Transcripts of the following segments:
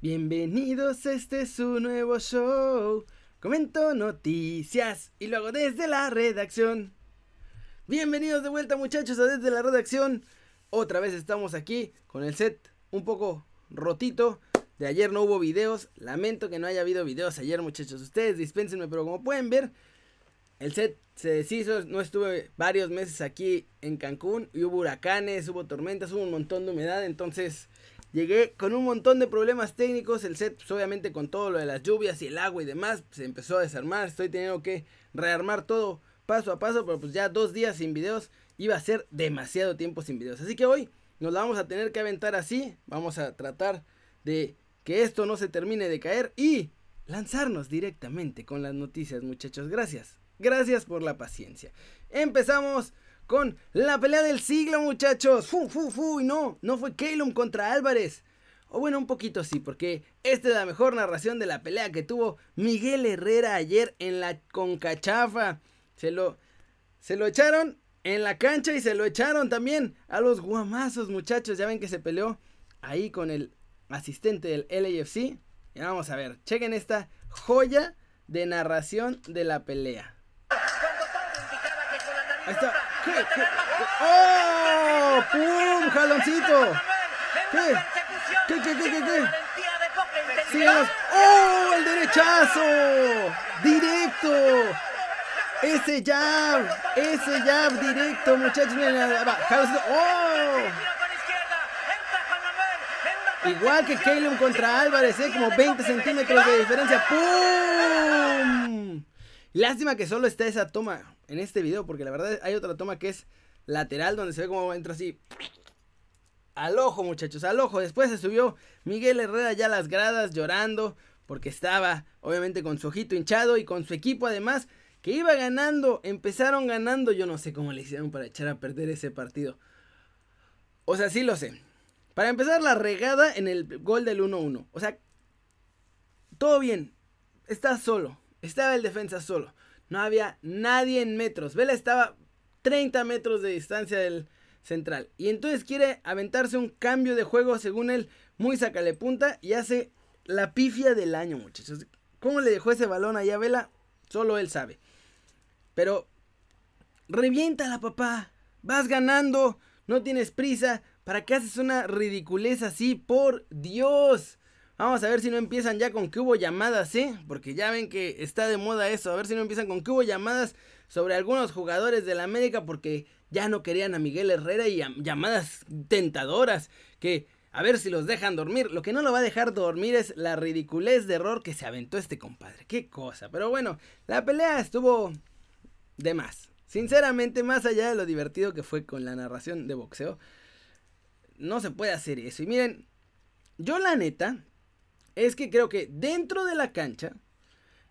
Bienvenidos, este es su nuevo show. Comento noticias y luego desde la redacción. Bienvenidos de vuelta muchachos a desde la redacción. Otra vez estamos aquí con el set un poco rotito. De ayer no hubo videos. Lamento que no haya habido videos ayer muchachos. Ustedes dispénsenme, pero como pueden ver, el set se deshizo. No estuve varios meses aquí en Cancún. Y hubo huracanes, hubo tormentas, hubo un montón de humedad. Entonces Llegué con un montón de problemas técnicos, el set pues, obviamente con todo lo de las lluvias y el agua y demás se empezó a desarmar, estoy teniendo que rearmar todo paso a paso, pero pues ya dos días sin videos iba a ser demasiado tiempo sin videos. Así que hoy nos la vamos a tener que aventar así, vamos a tratar de que esto no se termine de caer y lanzarnos directamente con las noticias muchachos, gracias, gracias por la paciencia. Empezamos con la pelea del siglo, muchachos. Fu, fu, fu. Y no, no fue Calum contra Álvarez. O bueno, un poquito sí, porque esta es la mejor narración de la pelea que tuvo Miguel Herrera ayer en la Concachafa. Se lo, se lo echaron en la cancha y se lo echaron también a los guamazos, muchachos. Ya ven que se peleó ahí con el asistente del LAFC. Y vamos a ver, chequen esta joya de narración de la pelea. Ahí está. ¿Qué? ¿Qué? ¡Oh! ¡Pum! ¡Jaloncito! ¿Qué? ¿Qué, qué, qué, qué, qué? Sigamos. ¡Oh! ¡El derechazo! ¡Directo! Ese jab, ese jab directo, muchachos. Miren, jaloncito. ¡Oh! Igual que Caleb contra Álvarez, ¿eh? como 20 centímetros de diferencia. ¡Pum! Lástima que solo está esa toma en este video, porque la verdad hay otra toma que es lateral, donde se ve como entra así. Al ojo, muchachos, al ojo. Después se subió Miguel Herrera ya a las gradas llorando, porque estaba obviamente con su ojito hinchado y con su equipo además, que iba ganando. Empezaron ganando, yo no sé cómo le hicieron para echar a perder ese partido. O sea, sí lo sé. Para empezar, la regada en el gol del 1-1. O sea, todo bien. Está solo. Estaba el defensa solo. No había nadie en metros. Vela estaba 30 metros de distancia del central. Y entonces quiere aventarse un cambio de juego, según él, muy sacale punta. Y hace la pifia del año, muchachos. ¿Cómo le dejó ese balón allá a Vela? Solo él sabe. Pero, reviéntala, papá. Vas ganando. No tienes prisa. ¿Para qué haces una ridiculez así? Por Dios. Vamos a ver si no empiezan ya con que hubo llamadas, ¿eh? Porque ya ven que está de moda eso. A ver si no empiezan con que hubo llamadas sobre algunos jugadores de la América porque ya no querían a Miguel Herrera y llamadas tentadoras que a ver si los dejan dormir. Lo que no lo va a dejar dormir es la ridiculez de error que se aventó este compadre. Qué cosa. Pero bueno, la pelea estuvo de más. Sinceramente, más allá de lo divertido que fue con la narración de boxeo, no se puede hacer eso. Y miren, yo la neta, es que creo que dentro de la cancha,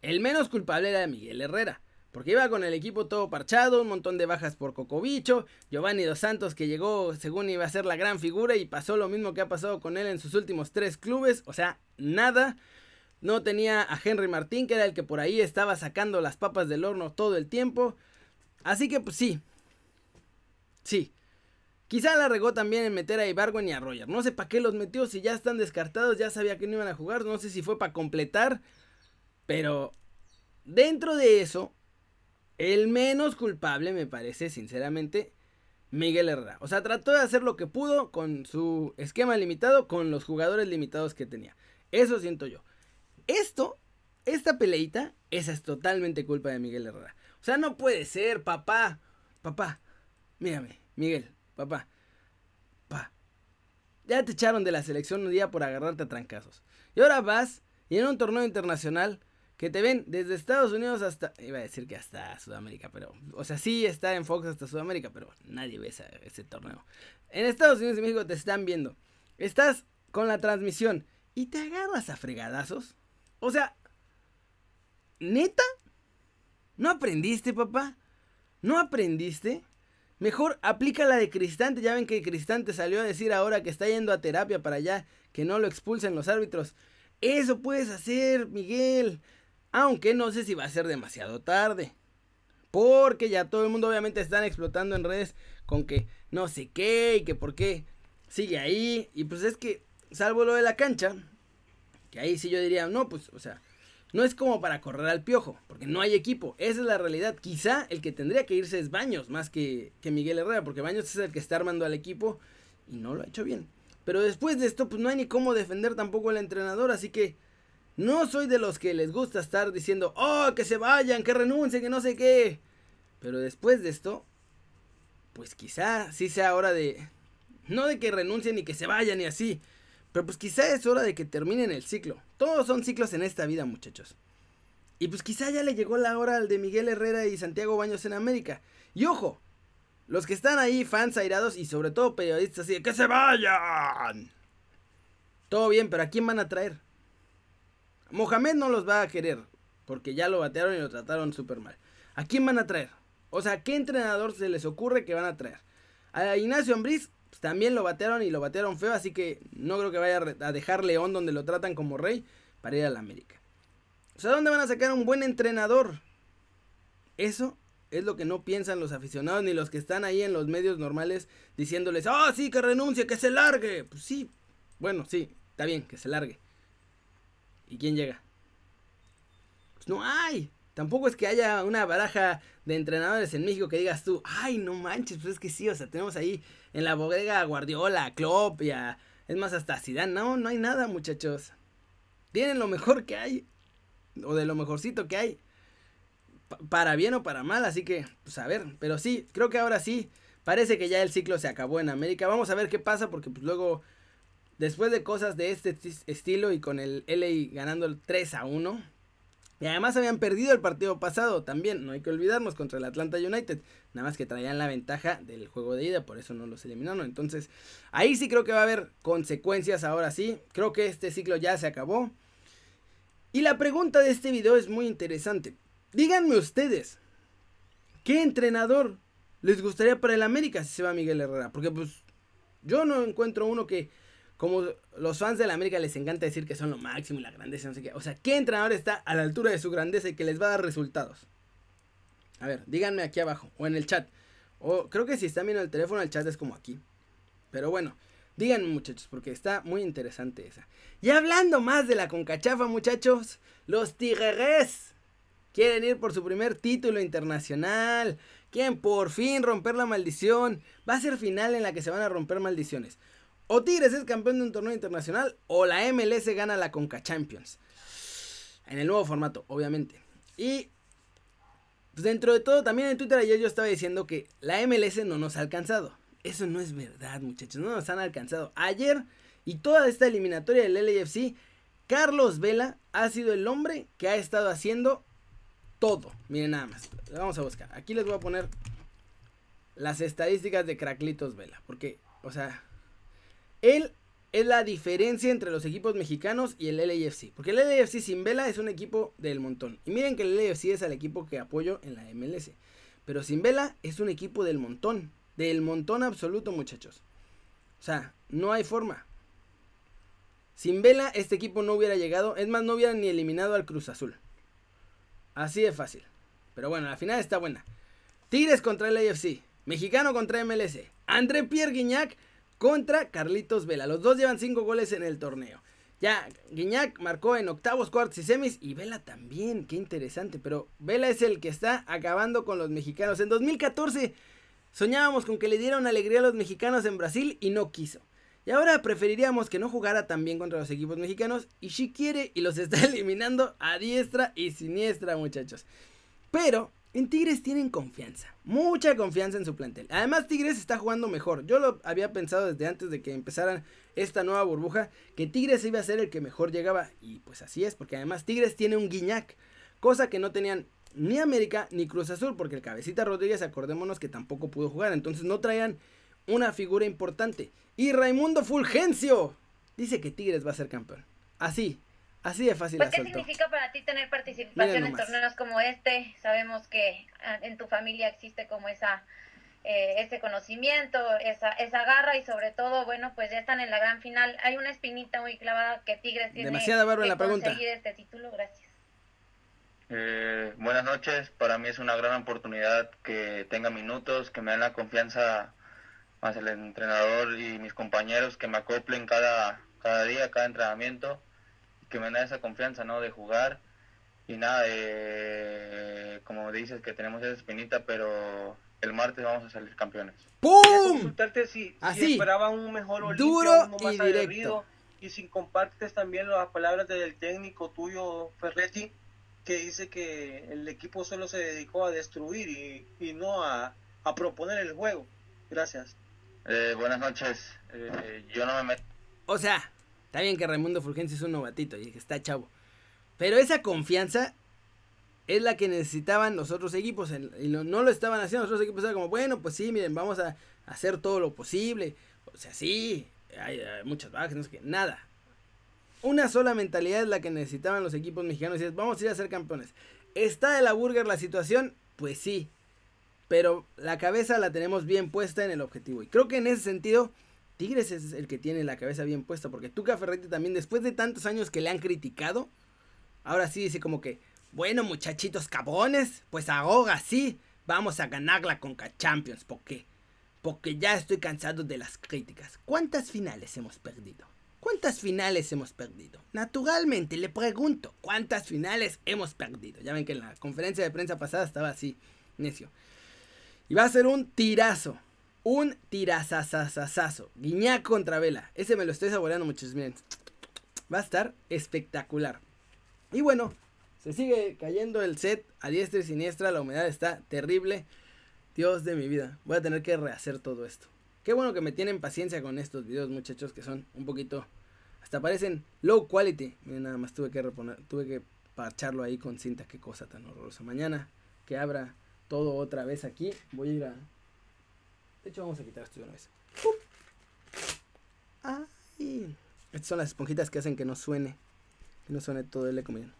el menos culpable era Miguel Herrera. Porque iba con el equipo todo parchado, un montón de bajas por Cocobicho, Giovanni Dos Santos que llegó según iba a ser la gran figura y pasó lo mismo que ha pasado con él en sus últimos tres clubes, o sea, nada. No tenía a Henry Martín, que era el que por ahí estaba sacando las papas del horno todo el tiempo. Así que pues sí, sí, Quizá la regó también en meter a Ibargüen y a Roger. No sé para qué los metió, si ya están descartados, ya sabía que no iban a jugar. No sé si fue para completar. Pero dentro de eso, el menos culpable me parece, sinceramente, Miguel Herrera. O sea, trató de hacer lo que pudo con su esquema limitado, con los jugadores limitados que tenía. Eso siento yo. Esto, esta peleita, esa es totalmente culpa de Miguel Herrera. O sea, no puede ser, papá. Papá, mírame, Miguel, papá, pa, ya te echaron de la selección un día por agarrarte a trancazos. Y ahora vas y en un torneo internacional que te ven desde Estados Unidos hasta, iba a decir que hasta Sudamérica, pero, o sea, sí está en Fox hasta Sudamérica, pero nadie ve ese, torneo. En Estados Unidos y México te están viendo. Estás con la transmisión y te agarras a fregadazos. O sea, ¿neta? ¿No aprendiste, papá? ¿No aprendiste? Mejor aplica la de Cristante. Ya ven que Cristante salió a decir ahora que está yendo a terapia para allá, que no lo expulsen los árbitros. Eso puedes hacer, Miguel. Aunque no sé si va a ser demasiado tarde. Porque ya todo el mundo obviamente están explotando en redes con que no sé qué y que por qué sigue ahí. Y pues es que, salvo lo de la cancha, Que ahí sí yo diría, no, pues, o sea, no es como para correr al piojo, porque no hay equipo. Esa es la realidad. Quizá el que tendría que irse es Baños, más que, que Miguel Herrera, porque Baños es el que está armando al equipo y no lo ha hecho bien. Pero después de esto, pues no hay ni cómo defender tampoco al entrenador, así que no soy de los que les gusta estar diciendo, oh, que se vayan, que renuncien, que no sé qué. Pero después de esto, pues quizá sí sea hora de... No de que renuncien ni que se vayan y así. Pero pues quizá es hora de que terminen el ciclo. Todos son ciclos en esta vida, muchachos. Y pues quizá ya le llegó la hora al de Miguel Herrera y Santiago Baños en América. Y ojo, los que están ahí, fans airados y sobre todo periodistas así de que se vayan. Todo bien, pero ¿a quién van a traer? Mohamed no los va a querer, porque ya lo batearon y lo trataron súper mal. ¿A quién van a traer? O sea, ¿qué entrenador se les ocurre que van a traer? A Ignacio Ambriz también lo batearon y lo batearon feo, así que no creo que vaya a dejar León donde lo tratan como rey para ir a la América. O sea, ¿dónde van a sacar un buen entrenador? Eso es lo que no piensan los aficionados ni los que están ahí en los medios normales diciéndoles, ah, oh, sí, que renuncie, que se largue. Pues sí, bueno, sí, está bien, que se largue. ¿Y quién llega? Pues no hay. Tampoco es que haya una baraja de entrenadores en México que digas tú, ay, no manches, pues es que sí, o sea, tenemos ahí en la bodega a Guardiola, a Klopp y a, es más, hasta Zidane. No, no hay nada, muchachos. Tienen lo mejor que hay, o de lo mejorcito que hay, para bien o para mal, así que, pues a ver, pero sí, creo que ahora sí, parece que ya el ciclo se acabó en América. Vamos a ver qué pasa, porque pues luego Después de cosas de este estilo y con el LA ganando el 3 a 1. Y además habían perdido el partido pasado también, no hay que olvidarnos, contra el Atlanta United. Nada más que traían la ventaja del juego de ida, por eso no los eliminaron. Entonces, ahí sí creo que va a haber consecuencias ahora sí. Creo que este ciclo ya se acabó. Y la pregunta de este video es muy interesante. Díganme ustedes, ¿qué entrenador les gustaría para el América si se va Miguel Herrera? Porque pues yo no encuentro uno que como los fans de la América les encanta decir que son lo máximo y la grandeza, no sé qué. O sea, ¿qué entrenador está a la altura de su grandeza y que les va a dar resultados? A ver, díganme aquí abajo o en el chat. O creo que si están viendo el teléfono, el chat es como aquí. Pero bueno, díganme muchachos, porque está muy interesante esa. Y hablando más de la concachafa, muchachos, los Tigres quieren ir por su primer título internacional. Quieren por fin romper la maldición. Va a ser final en la que se van a romper maldiciones. O Tigres es campeón de un torneo internacional o la MLS gana la Conca Champions. En el nuevo formato, obviamente. Y pues dentro de todo, también en Twitter ayer yo estaba diciendo que la MLS no nos ha alcanzado. Eso no es verdad, muchachos, no nos han alcanzado. Ayer y toda esta eliminatoria del LAFC, Carlos Vela ha sido el hombre que ha estado haciendo todo. Miren nada más, vamos a buscar. Aquí les voy a poner las estadísticas de Craclitos Vela, porque, o sea, él es la diferencia entre los equipos mexicanos y el LAFC. Porque el LAFC sin Vela es un equipo del montón. Y miren que el LAFC es el equipo que apoyo en la MLS. Pero sin Vela es un equipo del montón. Del montón absoluto, muchachos. O sea, no hay forma. Sin Vela este equipo no hubiera llegado. Es más, no hubiera ni eliminado al Cruz Azul. Así de fácil. Pero bueno, la final está buena. Tigres contra el LAFC. Mexicano contra MLS. André Pierre Guignac contra Carlitos Vela. Los dos llevan cinco goles en el torneo. Ya, Guiñac marcó en octavos, cuartos y semis y Vela también, qué interesante, pero Vela es el que está acabando con los mexicanos. En 2014 soñábamos con que le diera una alegría a los mexicanos en Brasil y no quiso. Y ahora preferiríamos que no jugara tan bien contra los equipos mexicanos y si quiere y los está eliminando a diestra y siniestra muchachos. Pero en Tigres tienen confianza, mucha confianza en su plantel. Además, Tigres está jugando mejor. Yo lo había pensado desde antes de que empezaran esta nueva burbuja, que Tigres iba a ser el que mejor llegaba. Y pues así es, porque además Tigres tiene un guiñac, cosa que no tenían ni América ni Cruz Azul, porque el cabecita Rodríguez, acordémonos que tampoco pudo jugar. Entonces no traían una figura importante. Y Raimundo Fulgencio dice que Tigres va a ser campeón. Así, Así de fácil. Pues, ¿Qué significa para ti tener participación en torneos como este? Sabemos que ah, en tu familia existe como esa eh, ese conocimiento, esa, esa garra y sobre todo, bueno, pues ya están en la gran final. Hay una espinita muy clavada que Tigres tiene Demasiada barba que la pregunta. conseguir este título. Gracias. Eh, buenas noches, para mí es una gran oportunidad que tenga minutos, que me den la confianza más el entrenador y mis compañeros, que me acoplen cada, cada día, cada entrenamiento que me da esa confianza, ¿no? De jugar. Y nada, como dices que tenemos esa espinita, pero el martes vamos a salir campeones. ¡Pum! consultarte si, Así, esperaban un mejor Olimpia, Duro uno más y directo. Y si compartes también las palabras del técnico tuyo, Ferretti, que dice que el equipo solo se dedicó a destruir y, y no a, a, proponer el juego. Gracias. Eh, buenas noches. Eh, yo no me meto. O sea, está bien que Raimundo Fulgencio es un novatito y está chavo. Pero esa confianza es la que necesitaban los otros equipos y no, lo estaban haciendo. Los otros equipos estaban como, bueno, pues sí, miren, vamos a hacer todo lo posible. O sea, sí, hay, muchas bajas, no sé qué, nada. Una sola mentalidad es la que necesitaban los equipos mexicanos y es, vamos a ir a ser campeones. ¿Está de la burger la situación? Pues sí. Pero la cabeza la tenemos bien puesta en el objetivo. Y creo que en ese sentido, Tigres es el que tiene la cabeza bien puesta. Porque Tuca Ferretti también, después de tantos años que le han criticado, ahora sí dice como que, bueno, muchachitos cabones, pues ahoga sí, vamos a ganar la Conca Champions. ¿Por qué? Porque ya estoy cansado de las críticas. ¿Cuántas finales hemos perdido? ¿Cuántas finales hemos perdido? Naturalmente le pregunto, ¿cuántas finales hemos perdido? Ya ven que en la conferencia de prensa pasada estaba así, necio. Y va a ser un tirazo. Un tirazazazazazo. Guiñac contra Vela. Ese me lo estoy saboreando muchos. Miren. Va a estar espectacular. Y bueno, se sigue cayendo el set a diestra y siniestra. La humedad está terrible. Dios de mi vida. Voy a tener que rehacer todo esto. Qué bueno que me tienen paciencia con estos videos, muchachos, que son un poquito. Hasta parecen low quality. Miren, nada más tuve que reponer. Tuve que parcharlo ahí con cinta. Qué cosa tan horrorosa. Mañana que abra todo otra vez aquí. Voy a ir a. De hecho, vamos a quitar esto de una vez. Ay. Estas son las esponjitas que hacen que no suene. Que no suene todo el eco, miren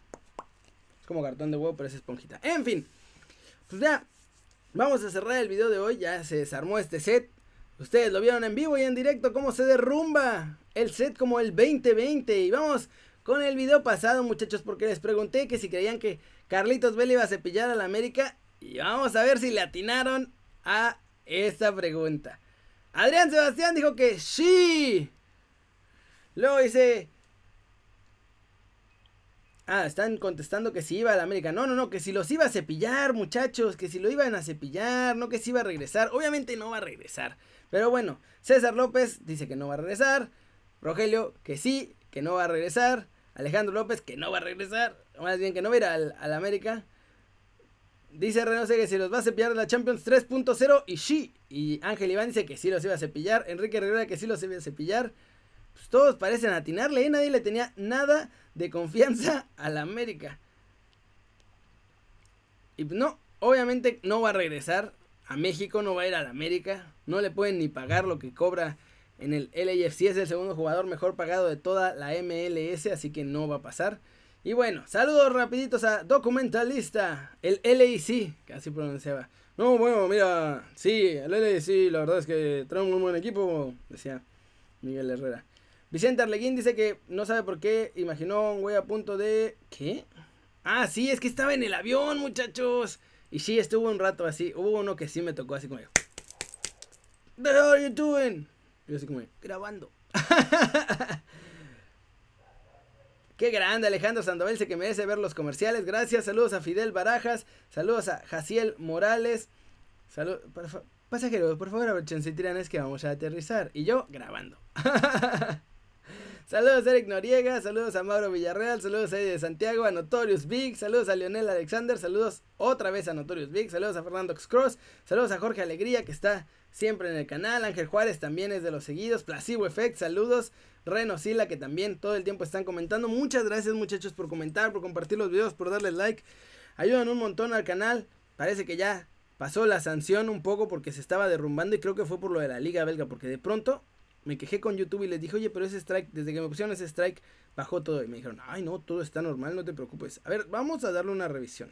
como cartón de huevo, pero es esponjita. En fin, pues ya, vamos a cerrar el video de hoy. Ya se desarmó este set. Ustedes lo vieron en vivo y en directo cómo se derrumba el set como el 2020. Y vamos con el video pasado, muchachos, porque les pregunté que si creían que Carlitos Vela iba a cepillar a la América. Y vamos a ver si le atinaron a esta pregunta. Adrián Sebastián dijo que sí. Luego dice Ah, están contestando que si iba a la América. No, no, no, que si los iba a cepillar, muchachos, que si lo iban a cepillar, no que si iba a regresar. Obviamente no va a regresar. Pero bueno, César López dice que no va a regresar. Rogelio, que sí, que no va a regresar. Alejandro López, que no va a regresar. Más bien que no va a ir al, al América. Dice Renose que si los va a cepillar la Champions 3.0 y sí. Y Ángel Iván dice que sí los iba a cepillar. Enrique Rivera que sí los iba a cepillar. Pues todos parecen atinarle, ¿eh? nadie le tenía nada de confianza a la América. Y no, obviamente no va a regresar a México, no va a ir a la América, no le pueden ni pagar lo que cobra en el LAFC, es el segundo jugador mejor pagado de toda la MLS, así que no va a pasar. Y bueno, saludos rapiditos a Documentalista, el LAC, casi pronunciaba. No, bueno, mira, sí, el LAC, la verdad es que trae un muy buen equipo, decía Miguel Herrera. Vicente Arleguín dice que no sabe por qué imaginó un güey a punto de... ¿Qué? Ah, sí, es que estaba en el avión, muchachos. Y sí, estuvo un rato así. Hubo uno que sí me tocó así como... Are you doing? Y así como... Grabando. Qué grande, Alejandro Sandoval dice que merece ver los comerciales. Gracias, saludos a Fidel Barajas, saludos a Jaciel Morales. Saludos, pasajeros, por favor, abróchense es que vamos a aterrizar. Y yo grabando. Saludos a Eric Noriega, saludos a Mauro Villarreal, saludos a Eddie de Santiago, a Notorious Big, saludos a Lionel Alexander, saludos otra vez a Notorious Big, saludos a Fernando Cross, saludos a Jorge Alegría que está siempre en el canal, Ángel Juárez también es de los seguidos, Placebo Effect, saludos, Reno Sila que también todo el tiempo están comentando, muchas gracias muchachos por comentar, por compartir los videos, por darles like, ayudan un montón al canal, parece que ya pasó la sanción un poco porque se estaba derrumbando y creo que fue por lo de la liga belga, porque de pronto me quejé con YouTube y les dije, oye, pero ese strike, desde que me pusieron ese strike, bajó todo. Y me dijeron, ay, no, todo está normal, no te preocupes. A ver, vamos a darle una revisión.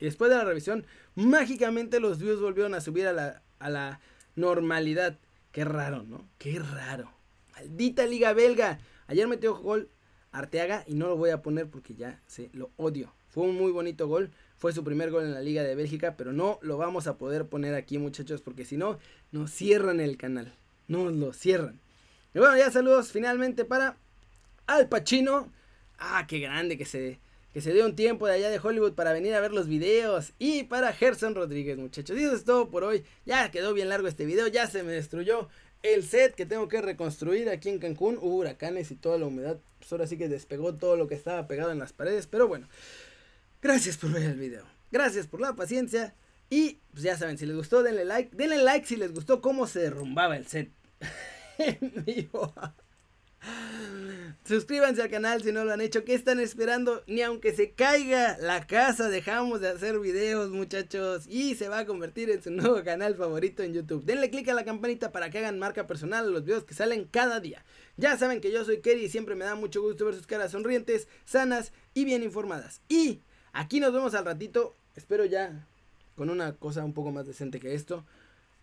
Y después de la revisión, mágicamente los views volvieron a subir a la, a la normalidad. Qué raro, ¿no? Qué raro. Maldita liga belga. Ayer metió gol Arteaga y no lo voy a poner porque ya se lo odio. Fue un muy bonito gol. Fue su primer gol en la Liga de Bélgica, pero no lo vamos a poder poner aquí, muchachos, porque si no, nos cierran el canal. Nos lo cierran. Y bueno, ya saludos finalmente para Al Pacino, Ah, qué grande que se, que se dio un tiempo de allá de Hollywood para venir a ver los videos. Y para Gerson Rodríguez, muchachos. Y eso es todo por hoy. Ya quedó bien largo este video. Ya se me destruyó el set que tengo que reconstruir aquí en Cancún. Hubo huracanes y toda la humedad. Pues ahora sí que despegó todo lo que estaba pegado en las paredes. Pero bueno. Gracias por ver el video. Gracias por la paciencia. Y pues ya saben, si les gustó, denle like. Denle like si les gustó cómo se derrumbaba el set. Suscríbanse al canal si no lo han hecho. ¿Qué están esperando? Ni aunque se caiga la casa, dejamos de hacer videos, muchachos. Y se va a convertir en su nuevo canal favorito en YouTube. Denle click a la campanita para que hagan marca personal a los videos que salen cada día. Ya saben que yo soy Kerry y siempre me da mucho gusto ver sus caras sonrientes, sanas y bien informadas. Y aquí nos vemos al ratito. Espero ya con una cosa un poco más decente que esto.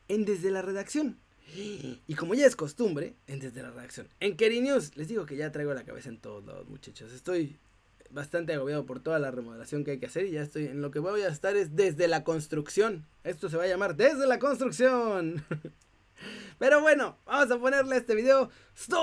En Desde la Redacción. Y como ya es costumbre, en desde la reacción. En Keri les digo que ya traigo la cabeza en todos lados, muchachos. Estoy bastante agobiado por toda la remodelación que hay que hacer y ya estoy en lo que voy a estar es desde la construcción. Esto se va a llamar desde la construcción. Pero bueno, vamos a ponerle a este video. ¡Stop!